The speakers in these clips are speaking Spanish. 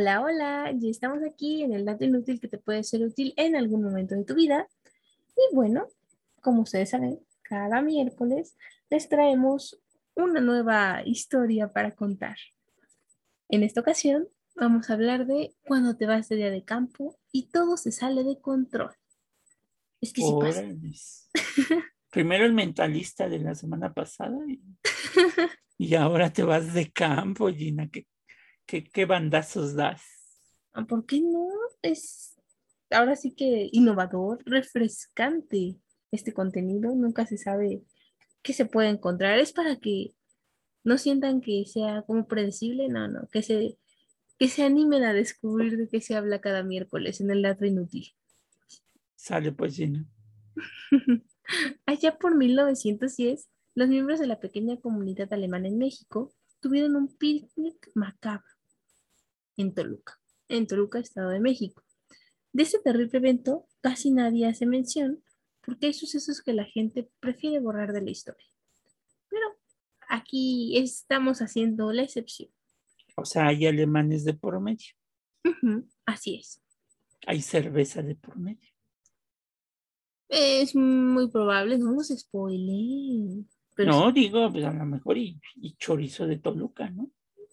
Hola, hola, ya estamos aquí en el dato inútil que te puede ser útil en algún momento de tu vida. Y bueno, como ustedes saben, cada miércoles les traemos una nueva historia para contar. En esta ocasión vamos a hablar de cuando te vas de día de campo y todo se sale de control. Es que sí pasa. Primero el mentalista de la semana pasada y, y ahora te vas de campo, Gina. ¿Qué, qué, qué bandazos das? Ah, ¿Por qué no? Es ahora sí que innovador, refrescante este contenido. Nunca se sabe qué se puede encontrar. Es para que no sientan que sea como predecible, no, no, que se, que se animen a descubrir de qué se habla cada miércoles en el dato inútil. Sale pues, Gina. Allá por 1910, los miembros de la pequeña comunidad alemana en México tuvieron un picnic en Toluca, en Toluca, Estado de México. De este terrible evento casi nadie hace mención porque hay sucesos que la gente prefiere borrar de la historia. Pero aquí estamos haciendo la excepción. O sea, hay alemanes de por medio. Así es. Hay cerveza de por medio. Es muy probable, no nos spoileen. No, digo, pues a lo mejor y, y chorizo de Toluca, ¿no?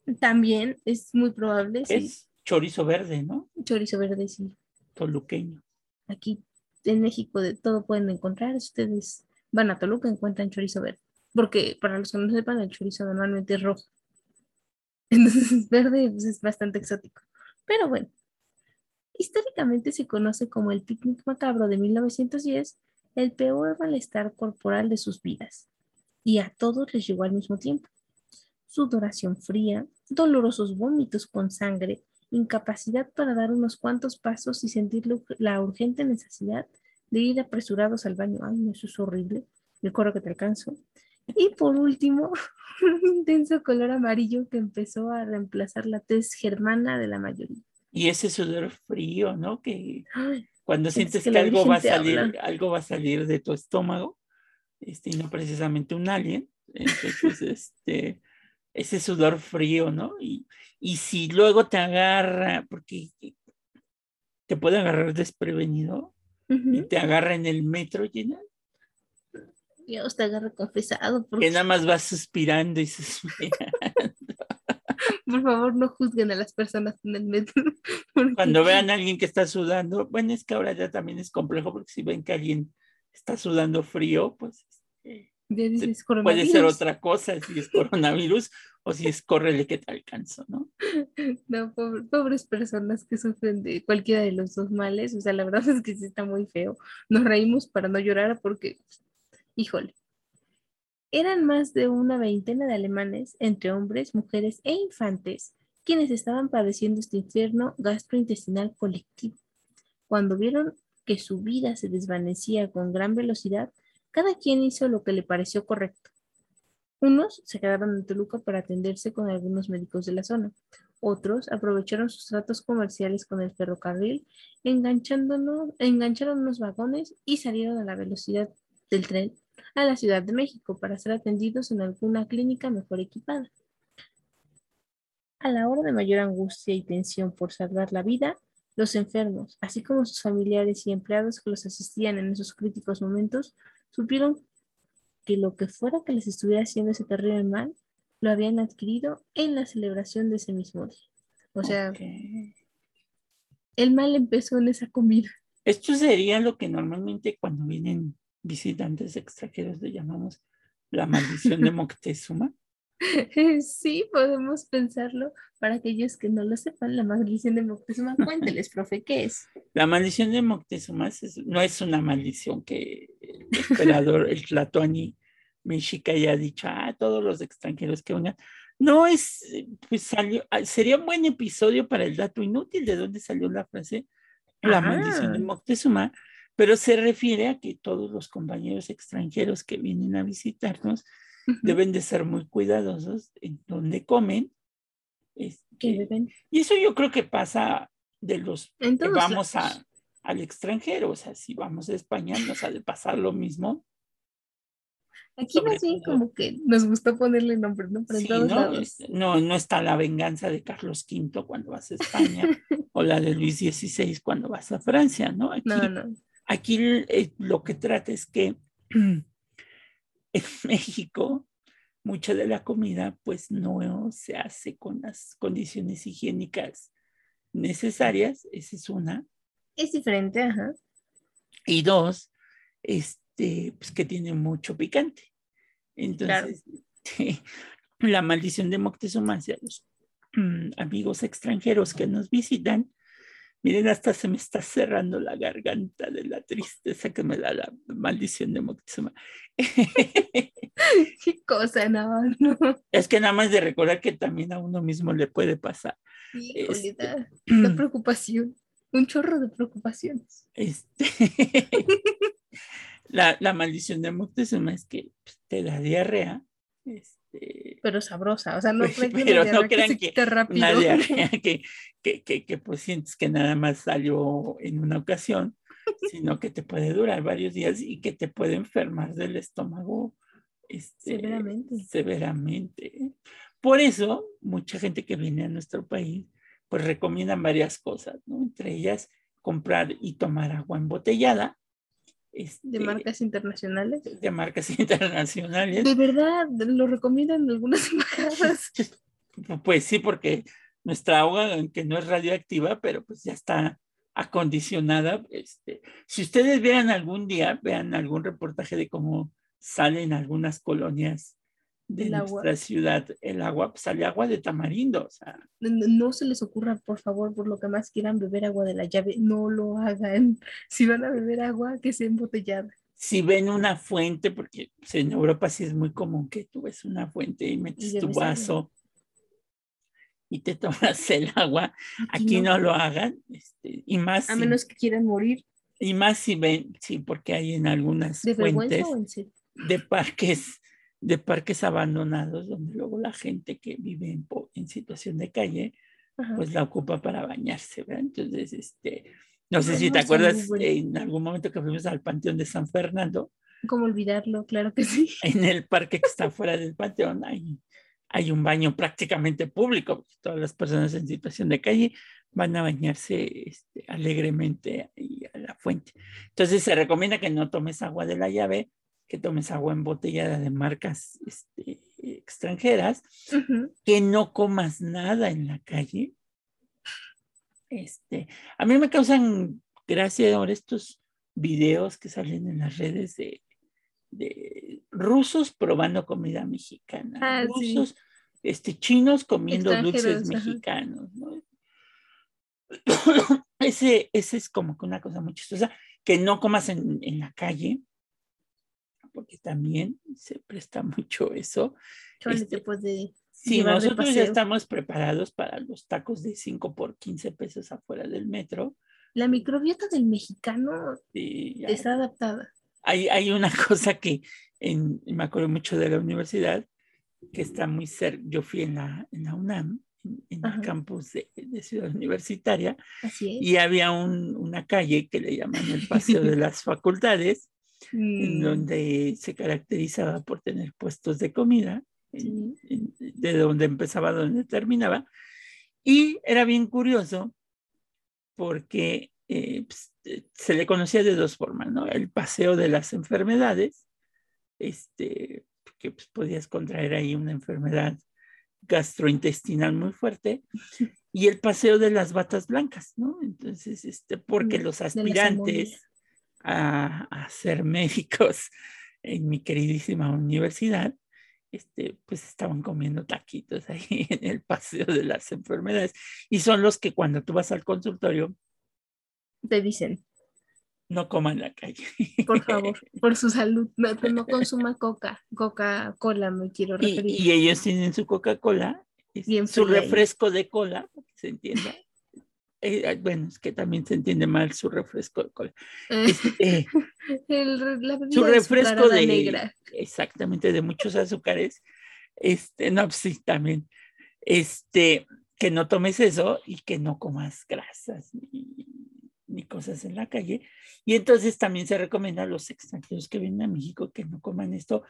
Sí, también es muy probable, sí. Es chorizo verde, ¿no? Chorizo verde, sí. Toluqueño. Aquí en México de todo pueden encontrar. Ustedes van a Toluca, encuentran chorizo verde. Porque para los que no sepan, el chorizo normalmente es rojo. Entonces, verde pues, es bastante exótico. Pero bueno, históricamente se conoce como el picnic macabro de 1910, el peor malestar corporal de sus vidas. Y a todos les llegó al mismo tiempo. Sudoración fría, dolorosos vómitos con sangre, incapacidad para dar unos cuantos pasos y sentir la urgente necesidad de ir apresurados al baño. Ay, no, eso es horrible. Coro que te alcanzo. Y por último, un intenso color amarillo que empezó a reemplazar la tez germana de la mayoría. Y ese sudor frío, ¿no? Que Ay, cuando Sientes sientes que que, algo va a salir, habla. algo va a salir de tu estómago, este, y no precisamente un alien. Entonces, este, ese sudor frío, ¿no? Y, y si luego te agarra, porque te puede agarrar desprevenido y te agarra en el metro, Gina, Dios te agarra confesado. Por, que nada más vas suspirando y suspirando. por favor, no juzguen a las personas en el metro. porque Cuando vean a alguien que está sudando, bueno, es que ahora ya también es complejo porque si ven que alguien está sudando frío, pues este, ya dices, puede ser otra cosa, si es coronavirus o si es córrele que te alcanzo, ¿no? No, pobre- pobres personas que sufren de cualquiera de los dos males. O sea, la verdad es que sí está muy feo. Nos reímos para no llorar porque, híjole, eran más de una veintena de alemanes, entre hombres, mujeres e infantes, quienes estaban padeciendo este infierno gastrointestinal colectivo. Cuando vieron que su vida se desvanecía con gran velocidad, cada quien hizo lo que le pareció correcto. Unos se quedaron en Toluca para atenderse con algunos médicos de la zona. Otros aprovecharon sus tratos comerciales con el ferrocarril, engancharon unos vagones y salieron a la velocidad del tren a la Ciudad de México para ser atendidos en alguna clínica mejor equipada. A la hora de mayor angustia y tensión por salvar la vida, los enfermos, así como sus familiares y empleados que los asistían en esos críticos momentos, supieron que lo que fuera que les estuviera haciendo ese terrible mal, lo habían adquirido en la celebración de ese mismo día. O sea, el mal empezó en esa comida. Esto sería lo que normalmente cuando vienen visitantes extranjeros le llamamos la maldición de Moctezuma. Sí, podemos pensarlo. Para aquellos que no lo sepan, la maldición de Moctezuma, cuénteles, profe, ¿qué es? La maldición de Moctezuma es- no es una maldición que el emperador, el Tlatoani mexica haya dicho, ah, todos los extranjeros que vengan. No es, pues salió, ah, sería un buen episodio para el dato inútil de dónde salió la frase la maldición de. Moctezuma, pero se refiere a que todos los compañeros extranjeros que vienen a visitarnos deben de ser muy cuidadosos en donde comen. este, y eso yo creo que pasa de los que vamos a. al extranjero, o sea, si vamos a España nos ha de pasar lo mismo. Aquí más bien como que nos gustó ponerle nombre, ¿no? sí, ¿no? no, está la venganza de Carlos V cuando vas a España o la de Luis XVI cuando vas a Francia, ¿no? Aquí, no, no. Aquí eh, lo que trata es que en México mucha de la comida pues no se hace con las condiciones higiénicas necesarias, esa es una. Es diferente, ajá. Y dos, este, pues que tiene mucho picante. Entonces, la maldición de Moctezuma hacia los mm, amigos extranjeros que nos visitan, miren, hasta se me está cerrando la garganta de la tristeza que me da la maldición de Moctezuma. Qué cosa, no, no. Es que nada más de recordar que también a uno mismo le puede pasar. Sí, este, la preocupación, un chorro de preocupaciones. Este, la, la, maldición de Moctezuma es que pues, te da diarrea. Este, pero sabrosa, o sea, no crean que, pero no crean que, rápido. una diarrea que, que, que, que, pues sientes que nada más salió en una ocasión, sino que te puede durar varios días y que te puede enfermar del estómago este, severamente. severamente. Por eso, mucha gente que viene a nuestro país, pues recomiendan varias cosas, ¿no? Entre ellas, comprar y tomar agua embotellada. Este, ¿De marcas internacionales? De marcas internacionales. ¿De verdad? ¿Lo recomiendan algunas embajadas? Pues sí, porque nuestra agua, aunque no es radioactiva, pero pues ya está acondicionada. Este, si ustedes vean algún día, vean algún reportaje de cómo salen algunas colonias de nuestra ciudad el agua, pues sale agua de tamarindo. O sea. no, se les ocurra, por favor, por lo que más quieran beber agua de la llave, no lo hagan. Si van a beber agua, que sea embotellada. Si ven una fuente, porque pues, en Europa sí es muy común que tú ves una fuente y metes tu vaso y te tomas el agua, aquí, no. lo hagan, este, y más. A menos que quieran morir. Y más si ven, sí, porque hay en algunas ¿De fuentes o en sí? de parques de parques abandonados donde luego la gente que vive en, en situación de calle pues la ocupa para bañarse, ¿verdad? Entonces, este, no sé si te acuerdas en algún momento que fuimos al Panteón de San Fernando. ¿Cómo olvidarlo? Claro que sí. En el parque que está fuera del panteón hay, hay un baño prácticamente público, todas las personas en situación de calle van a bañarse este, alegremente ahí a la fuente. Entonces se recomienda que no tomes agua de la llave que tomes agua embotellada de marcas este, extranjeras, que no comas nada en la calle. Este, a mí me causan gracia ahora estos videos que salen en las redes de, de rusos probando comida mexicana, ah, rusos, este, chinos comiendo dulces mexicanos. ¿no? ese, ese es como que una cosa muy chistosa, que no comas en, en la calle, porque también se presta mucho eso. Este, puede sí, nosotros ya estamos preparados para los tacos de 5 por 15 pesos afuera del metro. La microbiota del mexicano está adaptada. Hay, hay una cosa que en, me acuerdo mucho de la universidad, que está muy cerca, yo fui en la, en la UNAM, en, el campus de, de, Ciudad Universitaria, y había un, una calle que le llaman el Paseo de las Facultades, mm. donde se caracterizaba por tener puestos de comida, de donde empezaba donde terminaba. Y era bien curioso porque eh, pues, eh, se le conocía de dos formas, ¿no? El paseo de las enfermedades, este, que pues, podías contraer ahí una enfermedad gastrointestinal muy fuerte, y el paseo de las batas blancas, ¿no? Entonces, este, porque mm, los aspirantes a, ser médicos en mi queridísima universidad, este, pues estaban comiendo taquitos ahí en el paseo de las enfermedades. Y son los que cuando tú vas al consultorio... Te dicen. No coman la calle. Por favor, por su salud. No, pues no consuma coca. Coca-Cola me quiero referir. Y, ellos tienen su Coca-Cola, su refresco de cola, se entienda. Eh, bueno, es que también se entiende mal su refresco de cola. Eh, este, su refresco de negra. Exactamente, de muchos azúcares. Este, no, pues sí, también. Este, que no tomes eso y que no comas grasas ni, ni cosas en la calle. Y entonces también se recomienda a los extranjeros que vienen a México que no coman esto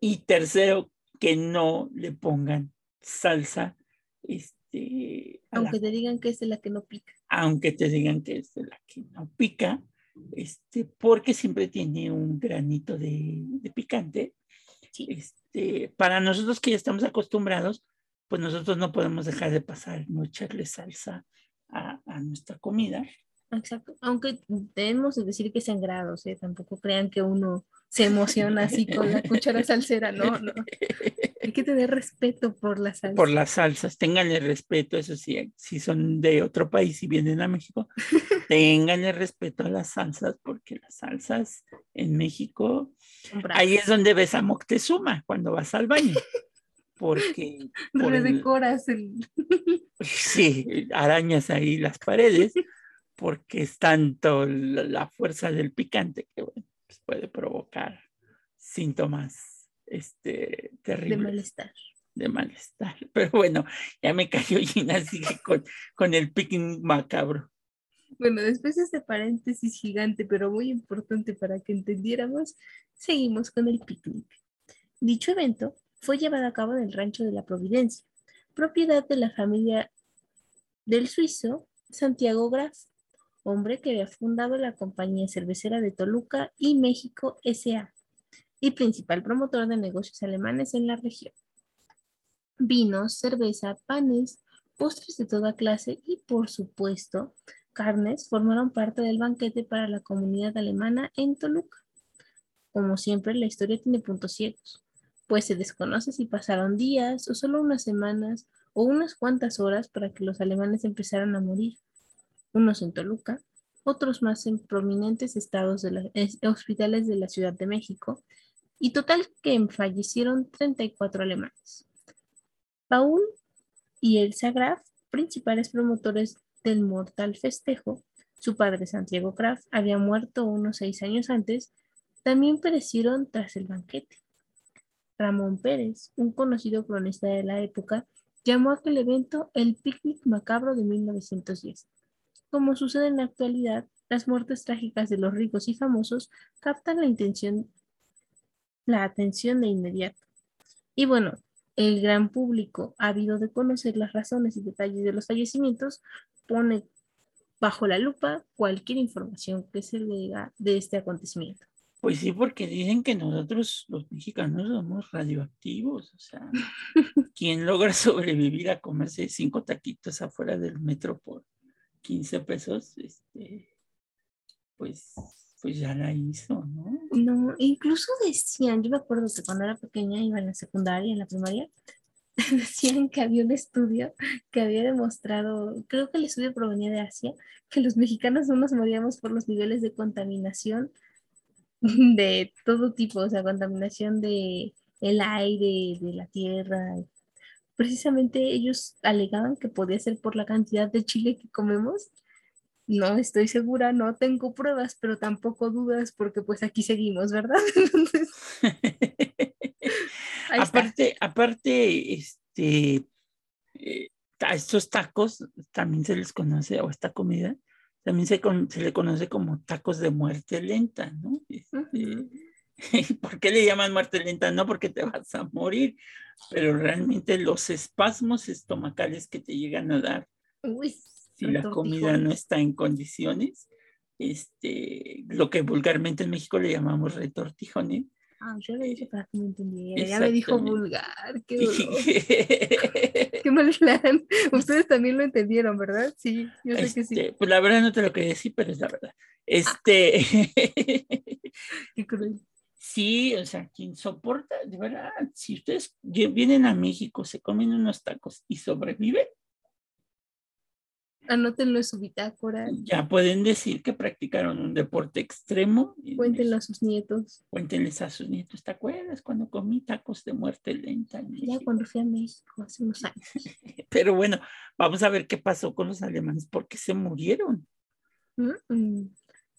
Y tercero, que no le pongan salsa. Este, aunque te digan que es de la que no pica. Aunque te digan que es de la que no pica, este, porque siempre tiene un granito de, picante. Este, para nosotros que ya estamos acostumbrados, pues nosotros no podemos dejar de pasar, no echarle salsa a, a nuestra comida. Exacto, aunque debemos decir que sean grados, ¿eh? tampoco crean que uno se emociona así con la cuchara salsera, no, no. Hay que tener respeto por las salsas. Por las salsas, ténganle respeto, eso sí, si son de otro país y vienen a México, ténganle respeto a las salsas, porque las salsas en México, ahí es donde ves a Moctezuma cuando vas al baño. Porque... Por decoras el... Sí, arañas ahí las paredes porque es tanto la, fuerza del picante que bueno, pues puede provocar síntomas este, terribles. De malestar. De malestar. Pero bueno, ya me cayó Gina, sigue con, con el picnic macabro. Bueno, después de este paréntesis gigante, pero muy importante para que entendiéramos, seguimos con el picnic. Dicho evento fue llevado a cabo en el rancho de la Providencia, propiedad de la familia del suizo Santiago Graf, hombre que había fundado la compañía cervecera de Toluca y México SA y principal promotor de negocios alemanes en la región. Vinos, cerveza, panes, postres de toda clase y, por supuesto, carnes formaron parte del banquete para la comunidad alemana en Toluca. Como siempre, la historia tiene puntos ciegos, pues se desconoce si pasaron días o solo unas semanas o unas cuantas horas para que los alemanes empezaran a morir unos en Toluca, otros más en prominentes estados de los hospitales de la Ciudad de México, y total que fallecieron 34 alemanes. Paul y Elsa Graf, principales promotores del mortal festejo, su padre Santiago Graf había muerto unos seis años antes, también perecieron tras el banquete. Ramón Pérez, un conocido cronista de la época, llamó a aquel evento el picnic macabro de 1910. Como sucede en la actualidad, las muertes trágicas de los ricos y famosos captan la intención, la atención de inmediato. Y bueno, el gran público, ávido de conocer las razones y detalles de los fallecimientos, pone bajo la lupa cualquier información que se diga de este acontecimiento. Pues sí, porque dicen que nosotros los mexicanos somos radioactivos, o sea, ¿quién logra sobrevivir a comerse cinco taquitos afuera del metro por 15 pesos, este, pues, pues ya la hizo, ¿no? No, incluso decían, yo me acuerdo que cuando era pequeña, iba en la secundaria, en la primaria, decían que había un estudio que había demostrado, creo que el estudio provenía de Asia, que los mexicanos no nos moríamos por los niveles de contaminación de todo tipo, o sea, contaminación de el aire, de la tierra, precisamente ellos alegaban que podía ser por la cantidad de chile que comemos. No estoy segura, no tengo pruebas, pero tampoco dudas porque pues aquí seguimos, ¿verdad? aparte, aparte, este, eh, a estos tacos también se les conoce, o esta comida, también se, se le conoce como tacos de muerte lenta, ¿no? Este, ¿Por qué le llaman muerte lenta? No porque te vas a morir, pero realmente los espasmos estomacales que te llegan a dar si la comida no está en condiciones, este, lo que vulgarmente en México le llamamos retortijones. Ah, yo le dije para que me entendiera. Ya me dijo vulgar. Qué, qué mal plan. Ustedes también lo entendieron, ¿verdad? Sí, yo sé que sí. Este, pues la verdad no te lo quería decir, pero es la verdad. Este. qué cruel. Sí, o sea, quien soporta, de verdad, si ustedes vienen a México, se comen unos tacos y sobreviven. Anótenlo en su bitácora. Ya pueden decir que practicaron un deporte extremo. Cuéntenlo a sus nietos. Cuéntenles a sus nietos. ¿Te acuerdas cuando comí tacos de muerte lenta? Ya cuando fui a México hace unos años. Pero bueno, vamos a ver qué pasó con los alemanes, porque se murieron. Mm,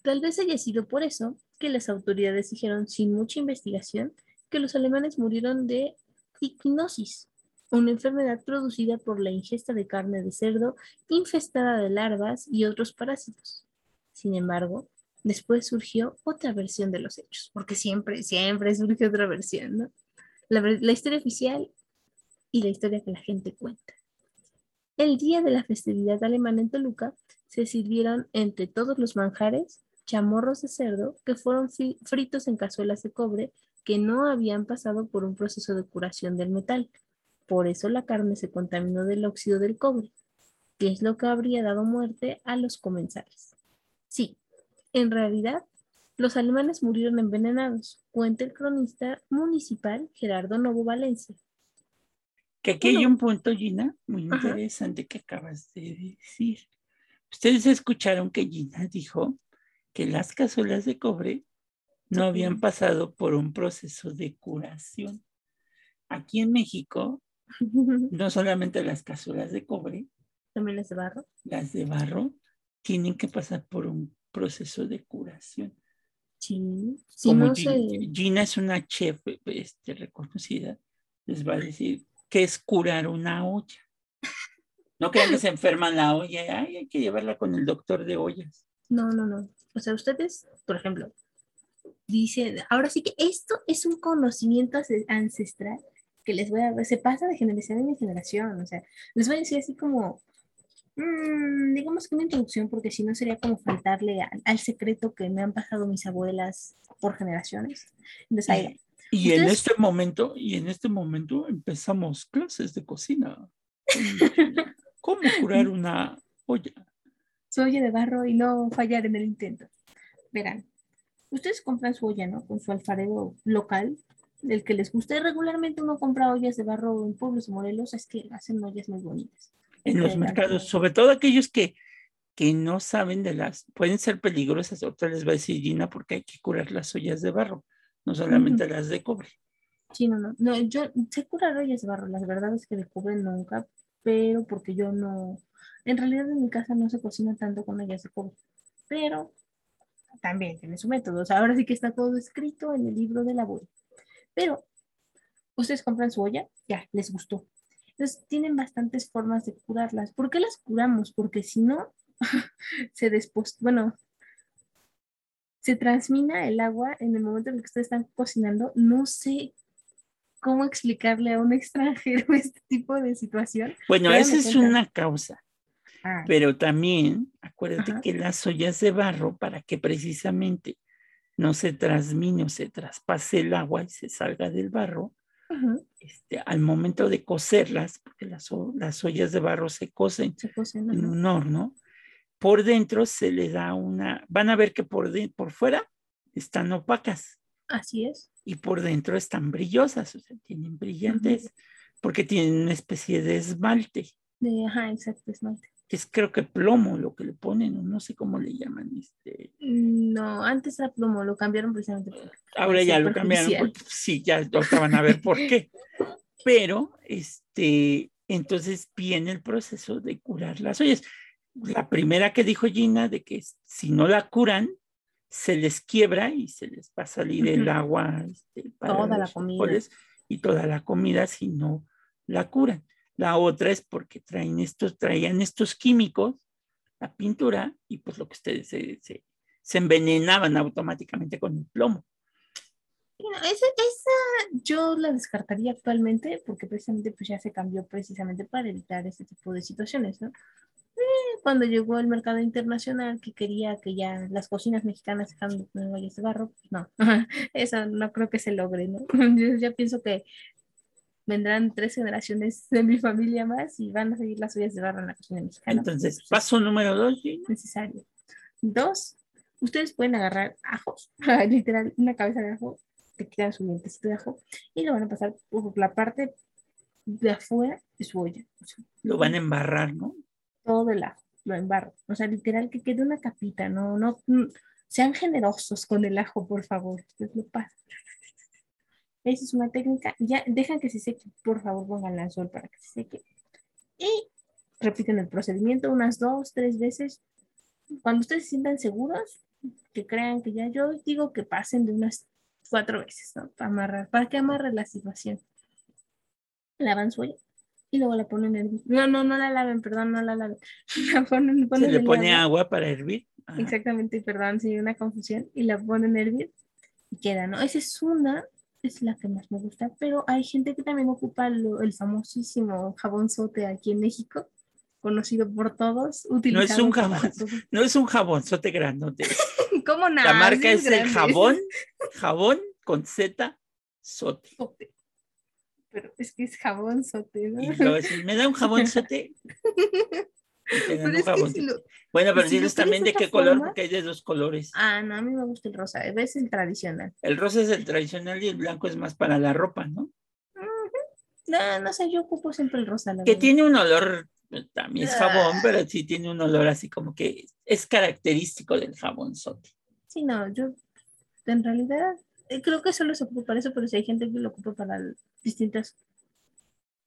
tal vez haya sido por eso que las autoridades dijeron sin mucha investigación que los alemanes murieron de triquinosis, una enfermedad producida por la ingesta de carne de cerdo infestada de larvas y otros parásitos. Sin embargo, después surgió otra versión de los hechos, porque siempre, siempre surge otra versión, ¿no? La, la historia oficial y la historia que la gente cuenta. El día de la festividad alemana en Toluca se sirvieron entre todos los manjares chamorros de cerdo que fueron fritos en cazuelas de cobre que no habían pasado por un proceso de curación del metal. Por eso la carne se contaminó del óxido del cobre, que es lo que habría dado muerte a los comensales. Sí, en realidad, los alemanes murieron envenenados, cuenta el cronista municipal Gerardo Novo Valencia. Que aquí hay un punto, Gina, muy Ajá. interesante que acabas de decir. Ustedes escucharon que Gina dijo que las cazuelas de cobre no habían pasado por un proceso de curación. Aquí en México, no solamente las cazuelas de cobre, También las de barro. las de barro, tienen que pasar por un proceso de curación. Sí, sí, Como no Gi- sé. Gina es una chef este, reconocida, les va a decir qué es curar una olla. No crean que se enferman la olla, ay, hay que llevarla con el doctor de ollas. No, no, no. O sea, ustedes, por ejemplo, dicen, ahora sí que esto es un conocimiento ance- ancestral que les voy a, se pasa de generación en generación. O sea, les voy a decir así como, mm, digamos que una introducción, porque si no sería como faltarle al, al secreto que me han pasado mis abuelas por generaciones. Entonces, ahí. Y en este momento, y en este momento empezamos clases de cocina. ¿Cómo curar una olla? su olla de barro y no fallar en el intento. Verán, ustedes compran su olla, ¿no? Con su alfarero local, el que les guste. Regularmente uno compra ollas de barro en pueblos de Morelos, es que hacen ollas muy bonitas. En los Pero- mercados, sobre todo aquellos que, que no saben de las, pueden ser peligrosas, otra les va a decir Gina, porque hay que curar las ollas de barro, no solamente las de cobre. Sí, no, no, no, yo sé curar ollas de barro, la verdad es que de cobre nunca, pero porque yo no, en realidad en mi casa no se cocina tanto con ollas de cobre, pero también tiene su método, o sea, ahora sí que está todo escrito en el libro de la abuela. Pero ustedes compran su olla, ya, les gustó. Entonces tienen bastantes formas de curarlas. ¿Por qué las curamos? Porque si no, se despos, bueno, se transmina el agua en el momento en el que ustedes están cocinando. No sé cómo explicarle a un extranjero este tipo de situación. Bueno, esa es cuenta. una causa, Ah, pero también acuérdate Ajá. que las ollas de barro, para que precisamente no se transmine o se traspase el agua y se salga del barro, este, al momento de cocerlas, porque las, las ollas de barro se cocen se cocen, en un horno, por dentro se le da una, van a ver que por, de- por fuera están opacas. Así es. y por dentro están brillosas, o sea, tienen brillantes, porque tienen una especie de esmalte, De, ajá, exacto, esmalte. Que es creo que plomo lo que le ponen, no sé cómo le llaman, este, No, antes era plomo, lo cambiaron precisamente por ahora ya lo cambiaron, porque sí, ya ahorita van a ver por qué, pero este, entonces viene el proceso de curar las ollas. La primera que dijo Gina, de que si no la curan, se les quiebra y se les va a salir el Ujú. agua este, para Toda la los comida. frijoles y toda la comida si no la curan. La otra es porque traen estos, traían estos químicos, la pintura, y pues lo que ustedes se, se, se envenenaban automáticamente con el plomo. Esa, esa yo la descartaría actualmente porque precisamente pues ya se cambió precisamente para evitar este tipo de situaciones, ¿no? Eh, Cuando llegó el mercado internacional que quería que ya las cocinas mexicanas dejaran de poner barro, pues no, eso no creo que se logre, ¿no? Yo ya pienso que vendrán tres generaciones de mi familia más y van a seguir las ollas de barro en la cocina mexicana. Entonces, es paso número dos, Gina. necesario. Dos, ustedes pueden agarrar ajos, literal, una cabeza de ajo, te quitan su dientecito de ajo y lo van a pasar por la parte de afuera de su olla. O sea, lo van a embarrar, ¿no? todo el ajo, lo embarro. O sea, literal que quede una capita, no, no, mm, sean generosos con el ajo, por favor. Ustedes lo pasan. Esa es una técnica. Ya dejan que se seque, por favor, pónganla al sol para que se seque. Y repiten el procedimiento unas dos, tres veces. Cuando ustedes se sientan seguros, que crean que ya, yo digo que pasen de unas cuatro veces, ¿no? Para amarrar, para que amarre la situación. Lavan su olla y luego la ponen en hervir. No, no, no la laven, perdón, no la laven. La ponen, Se ponen le el pone agua. agua para hervir. Ajá. Exactamente, perdón, sí, una confusión. Y la ponen a hervir y queda, ¿no? Esa es una es la que más me gusta, pero hay gente que también ocupa lo- el famosísimo jabón sote aquí en México, conocido por todos, utilizado un para jabón. todo. No es un jabonzote grandote. ¿Cómo nada? La marca es el jabón, jabón con Z, sote. Sote. Pero es que es jabón sote, ¿no? Y ¿me da un jabonzote? Y te dan Pero un es que si jabonzote. lo... Bueno, pero si lo diles también de qué color, porque hay de dos colores. Ah, no, a mí me gusta el rosa, es el tradicional. El rosa es el tradicional y el blanco es más para la ropa, ¿no? No, no sé, yo ocupo siempre el rosa, la Que verdad. tiene un olor, también es jabón, Ah. pero sí tiene un olor así como que es característico del jabonzote. Sí, no, yo en realidad eh, creo que solo se ocupa para eso, pero si hay gente que lo ocupa para distintas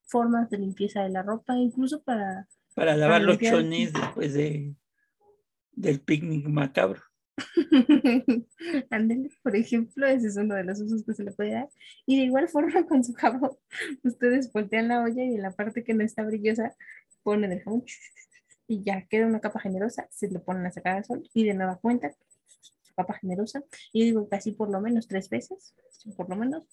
formas de limpieza de la ropa, incluso para... Para lavar los limpiar. chones después de, del picnic macabro. Ándele, por ejemplo, ese es uno de los usos que se le puede dar. Y de igual forma con su jabón, ustedes voltean la olla y en la parte que no está brillosa ponen el jabón y ya queda una capa generosa, se le ponen a sacar al sol y de nueva cuenta su capa generosa. Y yo digo casi por lo menos tres veces, por lo menos.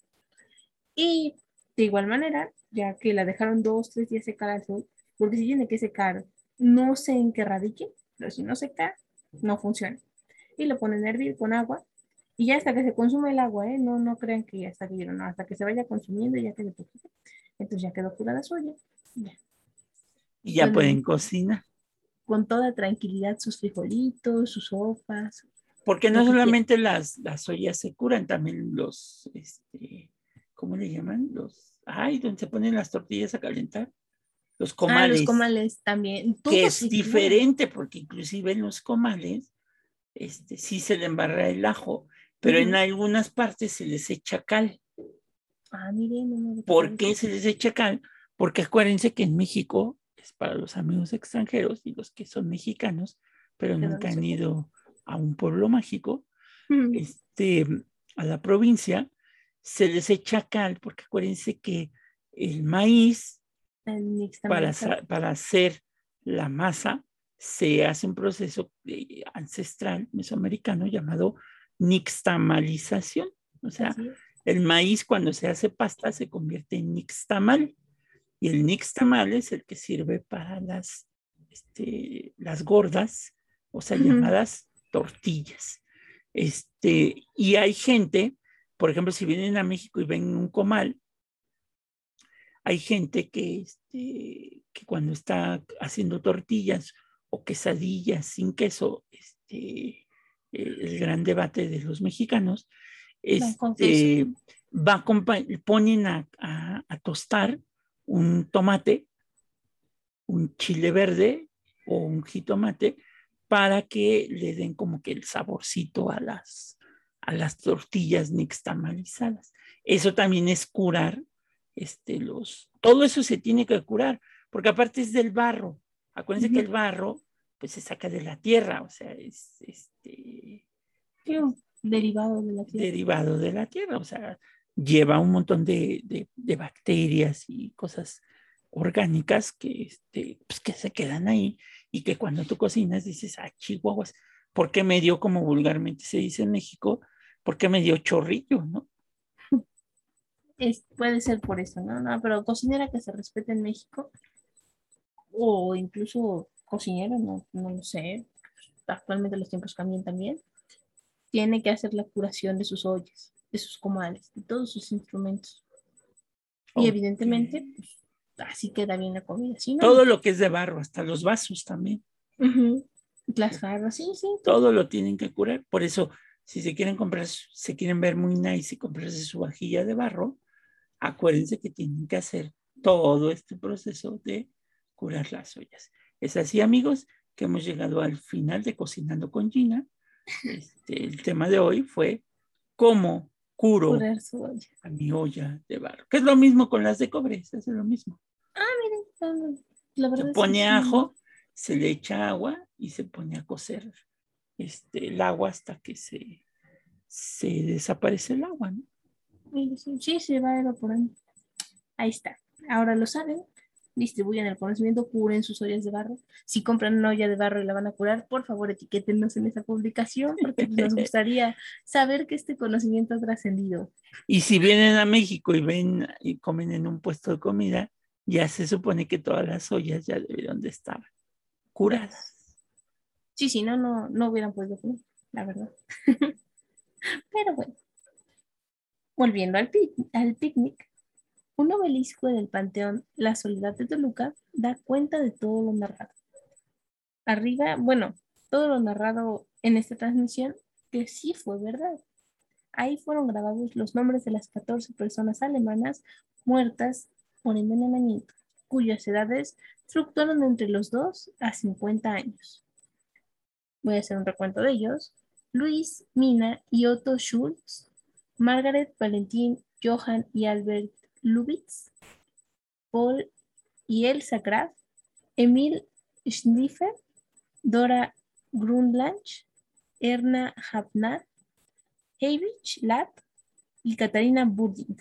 Y de igual manera, ya que la dejaron dos, tres días secar al sol, porque si tiene que secar, no sé en qué radique, pero si no seca, no funciona y lo ponen a hervir con agua y ya hasta que se consume el agua, ¿eh? no, no crean que hasta que no, hasta que se vaya consumiendo y ya quede poquito. Entonces ya quedó pura la soya. Ya. Y ya pueden cocinar. Con toda tranquilidad sus frijolitos, sus sopas. Porque no que solamente las, las ollas se curan, también los, este, ¿cómo le llaman? Los, ay, donde se ponen las tortillas a calentar. Los Ah, comales. los comales también. que es diferente, porque inclusive en los comales, este, sí se le embarra el ajo, pero en algunas partes se les echa cal. Ah, miren. no me ¿Por qué se les echa cal? Porque acuérdense que en México es para los amigos extranjeros y los que son mexicanos, pero nunca han ido a un pueblo mágico, este, a la provincia, se les echa cal, porque acuérdense que el maíz para, para hacer la masa se hace un proceso eh, ancestral mesoamericano llamado nixtamalización. O sea, el maíz cuando se hace pasta se convierte en nixtamal y el nixtamal es el que sirve para las, este, las gordas, o sea, llamadas tortillas. Este, y hay gente, por ejemplo, si vienen a México y ven un comal, hay gente que, este, que cuando está haciendo tortillas o quesadillas sin queso, este, eh, el gran debate de los mexicanos, este, va ponen a, a- a tostar un tomate, un chile verde o un jitomate para que le den como que el saborcito a las, a las tortillas nixtamalizadas. Eso también es curar este, los, todo eso se tiene que curar, porque aparte es del barro. Acuérdense que el barro, pues se saca de la tierra, o sea, es este, derivado de la tierra. derivado de la tierra, o sea, lleva un montón de, de- de bacterias y cosas orgánicas que, este, pues, que se quedan ahí y que cuando tú cocinas dices, ah, chihuahuas, ¿por qué me dio, como vulgarmente se dice en México, por qué me dio chorrillo, no? Es, puede ser por eso, ¿no? No, pero cocinera que se respete en México, o incluso cocinero, no, no lo sé, actualmente los tiempos cambian también, tiene que hacer la curación de sus ollas, de sus comales, de todos sus instrumentos. Y Ok. evidentemente, pues, así queda bien la comida. No, Todo lo que es de barro, hasta los vasos también, Ujú. Las jarras, sí, sí. todo lo tienen que curar. Por eso, si se quieren comprar, se quieren ver muy nice y comprarse su vajilla de barro, acuérdense que tienen que hacer todo este proceso de curar las ollas. Es así, amigos, que hemos llegado al final de Cocinando con Gina. Este, el tema de hoy fue cómo curo a mi olla de barro, que es lo mismo con las de cobre, se hace lo mismo. Ah, miren, la verdad Se pone ajo, se le echa agua y se pone a cocer este, el agua hasta que se, se desaparece el agua, ¿no? Sí, sí, se va evaporando. Ahí está. Ahora lo saben. distribuyan el conocimiento, curen sus ollas de barro. Si compran una olla de barro y la van a curar, por favor etiquétenos en esa publicación porque nos gustaría saber que este conocimiento ha trascendido. Y si vienen a México y ven y comen en un puesto de comida, ya se supone que todas las ollas ya debieron de estar curadas. Sí, si no, no, no hubieran podido comer, la verdad. Pero bueno, volviendo al, picnic, un obelisco del Panteón La Soledad de Toluca da cuenta de todo lo narrado. Arriba, bueno, todo lo narrado en esta transmisión, que sí fue verdad. Ahí fueron grabados los nombres de las 14 personas alemanas muertas por envenenamiento, cuyas edades fluctuaron entre los 2 a 50 años. Voy a hacer un recuento de ellos. Luis, Mina y Otto Schultz, Margaret, Valentín, Johann y Albert Lubitz, Paul y Elsa Graf, Emil Schniffer, Dora Grundlanch, Erna Hafnat, Heinrich Lapp y Katarina Burding.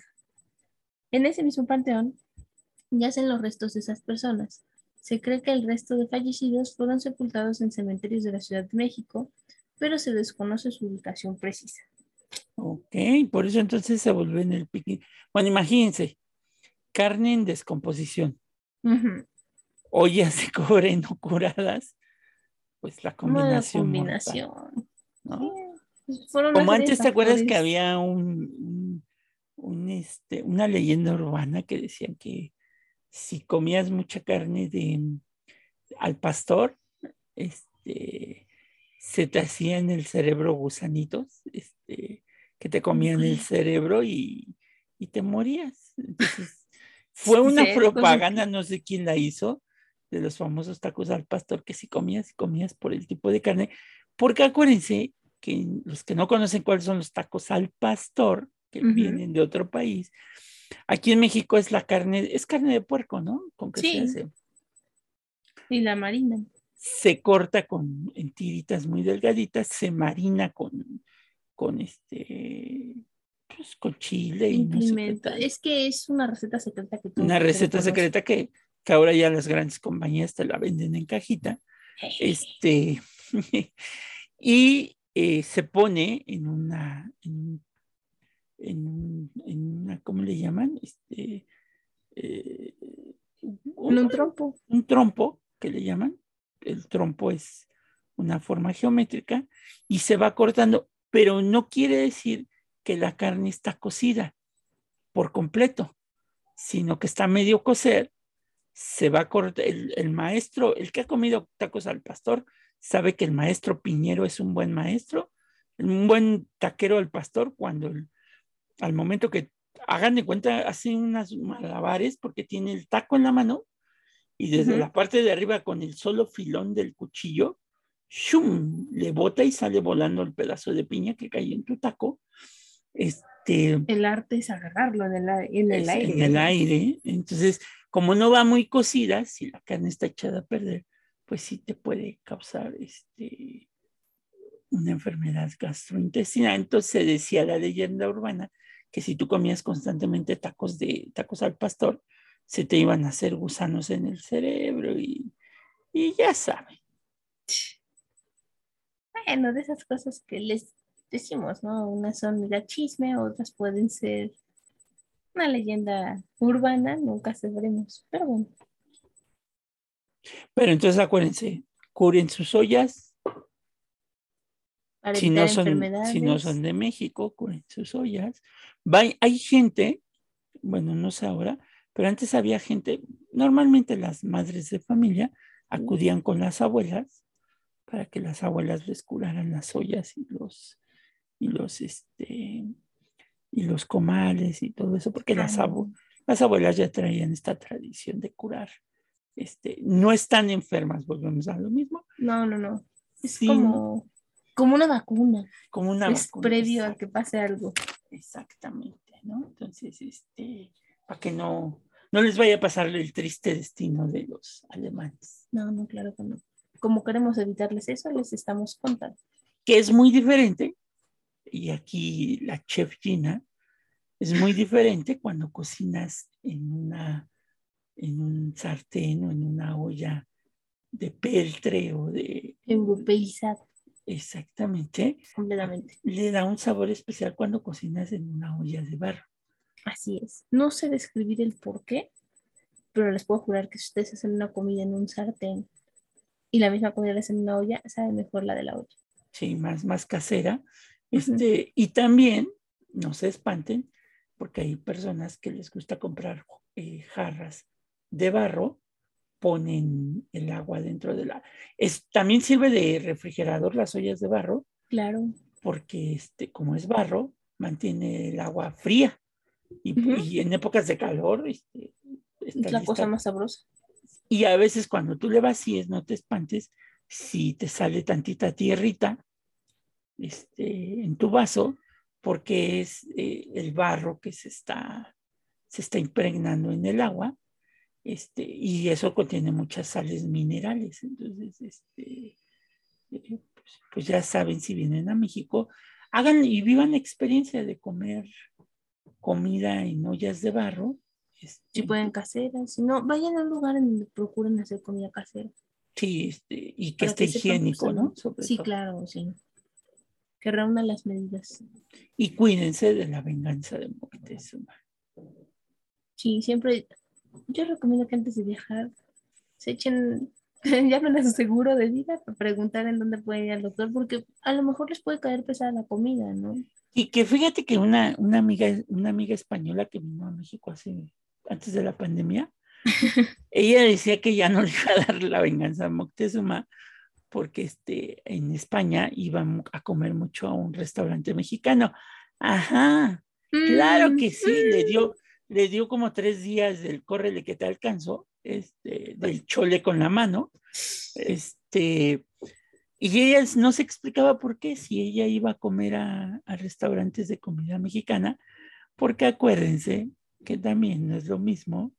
En ese mismo panteón yacen los restos de esas personas. Se cree que el resto de fallecidos fueron sepultados en cementerios de la Ciudad de México, pero se desconoce su ubicación precisa. Ok, por eso entonces se volvió en el picnic. Bueno, imagínense, carne en descomposición, ollas de cobre no curadas, pues la combinación. combinación. Pues, Como antes, ¿te acuerdas que había un, un, este, una leyenda urbana que decían que si comías mucha carne de al pastor, este, se te hacían el cerebro gusanitos, este, que te comían el cerebro y, te morías. fue una propaganda, no sé quién la hizo, de los famosos tacos al pastor, que si comías y comías por el tipo de carne, porque acuérdense que los que no conocen cuáles son los tacos al pastor, que vienen de otro país, aquí en México es la carne, es carne de puerco, ¿no? ¿Con qué se hace? Y la marina. Se corta con en tiritas muy delgaditas, se marina con con este, pues con chile. Y es que es una receta secreta que Una receta secreta que, que, ahora ya las grandes compañías te la venden en cajita. este, y eh, se pone en una, en, en, una, ¿cómo le llaman? Este, eh, un, un trompo. Un trompo, que le llaman. El trompo es una forma geométrica y se va cortando pero no quiere decir que la carne está cocida por completo, sino que está medio cocer, se va a cortar, el, maestro, el que ha comido tacos al pastor, sabe que el maestro Piñero es un buen maestro, un buen taquero al pastor, cuando al momento que hagan de cuenta, hacen unas malabares porque tiene el taco en la mano y desde la parte de arriba con el solo filón del cuchillo ¡shum! le bota y sale volando el pedazo de piña que cae en tu taco. Este, el arte es agarrarlo en el, aire. En el aire. Entonces, como no va muy cocida, si la carne está echada a perder, pues sí te puede causar este, una enfermedad gastrointestinal. Entonces se decía la leyenda urbana que si tú comías constantemente tacos de tacos al pastor, se te iban a hacer gusanos en el cerebro y, y ya saben. Bueno, de esas cosas que les decimos, ¿no? Unas son mira chisme, otras pueden ser una leyenda urbana, nunca sabremos, pero bueno. Pero entonces acuérdense, curen sus ollas. si no, son, si no son de México, curen sus ollas. hay gente, bueno, no sé ahora, pero antes había gente, normalmente las madres de familia acudían con las abuelas para que las abuelas les curaran las ollas y los, y los, este, y los comales y todo eso, porque las, las abuelas ya traían esta tradición de curar. Este, no están enfermas, volvemos a lo mismo. No, no, no. Es como, como una vacuna. Como una es previo a que pase algo. Exactamente, ¿no? Entonces, este, para que no, no les vaya a pasar el triste destino de los alemanes. No, no, claro que no como queremos evitarles eso, les estamos contando. Que es muy diferente, y aquí la chef Gina, es muy diferente cuando cocinas en una, en un sartén o en una olla de peltre o de... Europeizado. Exactamente. Completamente. Le da un sabor especial cuando cocinas en una olla de barro. Así es. No sé describir el por qué, pero les puedo jurar que si ustedes hacen una comida en un sartén y la misma comida la hacen en una olla, sabe mejor la de la olla. Sí, más, más casera. Este, Y también, no se espanten, porque hay personas que les gusta comprar eh, jarras de barro, ponen el agua dentro de la... Es, también sirve de refrigerador las ollas de barro. Claro. Porque este, como es barro, mantiene el agua fría. Y, en épocas de calor, este, es la cosa más sabrosa. Y a veces cuando tú le vacíes, no te espantes, si te sale tantita tierrita este, en tu vaso, porque es eh, el barro que se está, se está impregnando en el agua, este, y eso contiene muchas sales minerales. Entonces, este, eh, pues, pues, ya saben, si vienen a México, hagan y vivan la experiencia de comer comida en ollas de barro. Este, si pueden caseras, si no, vayan a un lugar en donde procuren hacer comida casera. Sí, este, y que esté higiénico, ¿no? sí, claro, sí. Que reúna las medidas. Y cuídense de la venganza de Moctezuma. Sí, siempre, yo recomiendo que antes de viajar se echen, llamen a su seguro de vida para preguntar en dónde pueden ir al doctor, porque a lo mejor les puede caer pesada la comida, ¿no? Y que fíjate que una, una, amiga, una amiga española que vino a México hace, antes de la pandemia, ella decía que ya no le iba a dar la venganza a Moctezuma porque este, en España iban a comer mucho a un restaurante mexicano. Ajá, claro que sí, le dio, le dio como tres días del córrele que te alcanzó, este, del chole con la mano, este, y ella no se explicaba por qué, si ella iba a comer a, a restaurantes de comida mexicana, porque acuérdense que también no es lo mismo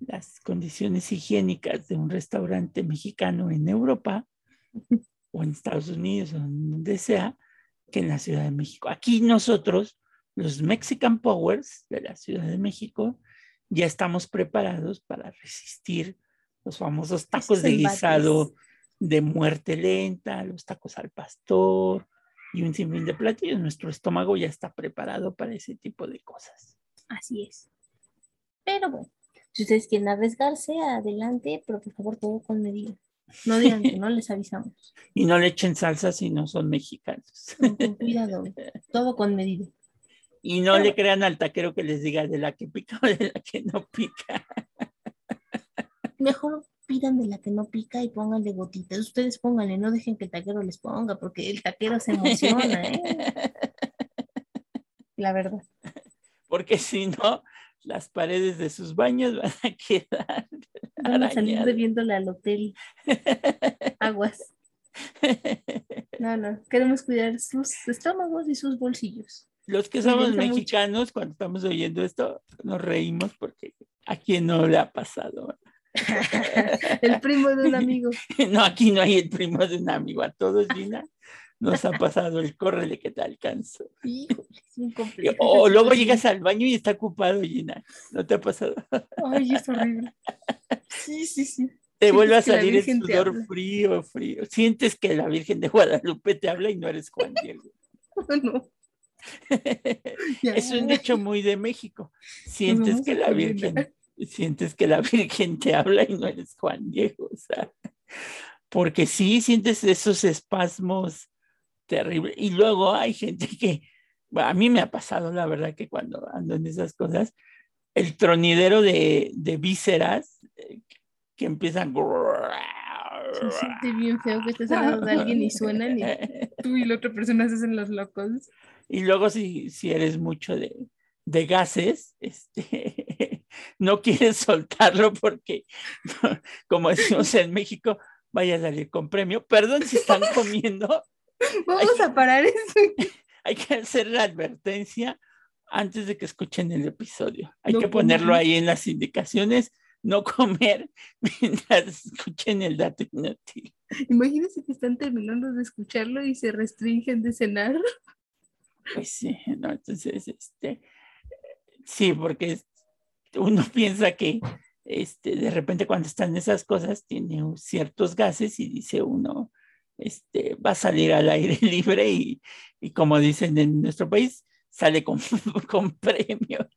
las condiciones higiénicas de un restaurante mexicano en Europa o en Estados Unidos o donde sea que en la Ciudad de México. Aquí nosotros, los Mexican Powers de la Ciudad de México, ya estamos preparados para resistir los famosos tacos de guisado de muerte lenta, los tacos al pastor y un sinfín de platillos. Nuestro estómago ya está preparado para ese tipo de cosas. Así es. Pero bueno, si ustedes quieren arriesgarse, adelante, pero por favor todo con medida. No digan que no les avisamos. Y no le echen salsa si no son mexicanos. Con, cuidado, todo con medida. Y no le crean al taquero que les diga de la que pica o de la que no pica. Mejor pidan de la que no pica y pónganle gotitas. Ustedes pónganle, no dejen que el taquero les ponga, porque el taquero se emociona, ¿eh? La verdad. Porque si no, las paredes de sus baños van a quedar. Van a salir bebiéndole al hotel. Aguas. No, no, queremos cuidar sus estómagos y sus bolsillos. Los que somos mexicanos, cuando estamos oyendo esto, nos reímos porque a quien no le ha pasado. el primo de un amigo. No, aquí no hay el primo de un amigo, a todos, Gina nos ha pasado el córrele que te alcanzo. o luego llegas al baño y está ocupado, Gina. ¿No te ha pasado? Ay, es horrible. Sí, sí, sí. Te vuelve a salir el sudor frío, frío. Sientes que la Virgen de Guadalupe te habla y no eres Juan Diego. no. es un hecho muy de México. Sientes que la Virgen, sientes que la Virgen te habla y no eres Juan Diego. O sea, porque sí sientes esos espasmos terrible. Y luego hay gente que, a mí me ha pasado, la verdad, que cuando ando en esas cosas, el tronidero de, de vísceras eh, que empiezan. Se siente bien feo que estés hablando de alguien y suenan y tú y la otra persona se hacen los locos. Y luego si, si eres mucho de, de gases, este, no quieres soltarlo porque, como decimos en México, vaya a salir con premio. Perdón si están comiendo, Vamos a parar eso. Hay que hacer la advertencia antes de que escuchen el episodio. Hay que ponerlo ahí en las indicaciones. No comer mientras escuchen el dato inútil. Imagínense que están terminando de escucharlo y se restringen de cenar. Pues sí, entonces, este, sí, porque uno piensa que este, de repente cuando están esas cosas tiene ciertos gases y dice uno, este, va a salir al aire libre y, y como dicen en nuestro país, sale con, con premio.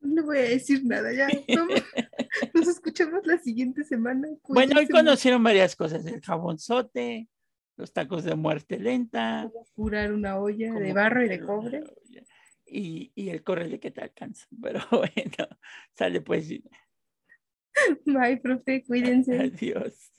No voy a decir nada, ya. Nos escuchamos la siguiente semana. Bueno, hoy conocieron varias cosas, el jabonzote, los tacos de muerte lenta. Curar una olla de barro y de cobre. Y, y, el correo que te alcanza. Pero bueno, sale pues. Bye, profe, cuídense. Adiós.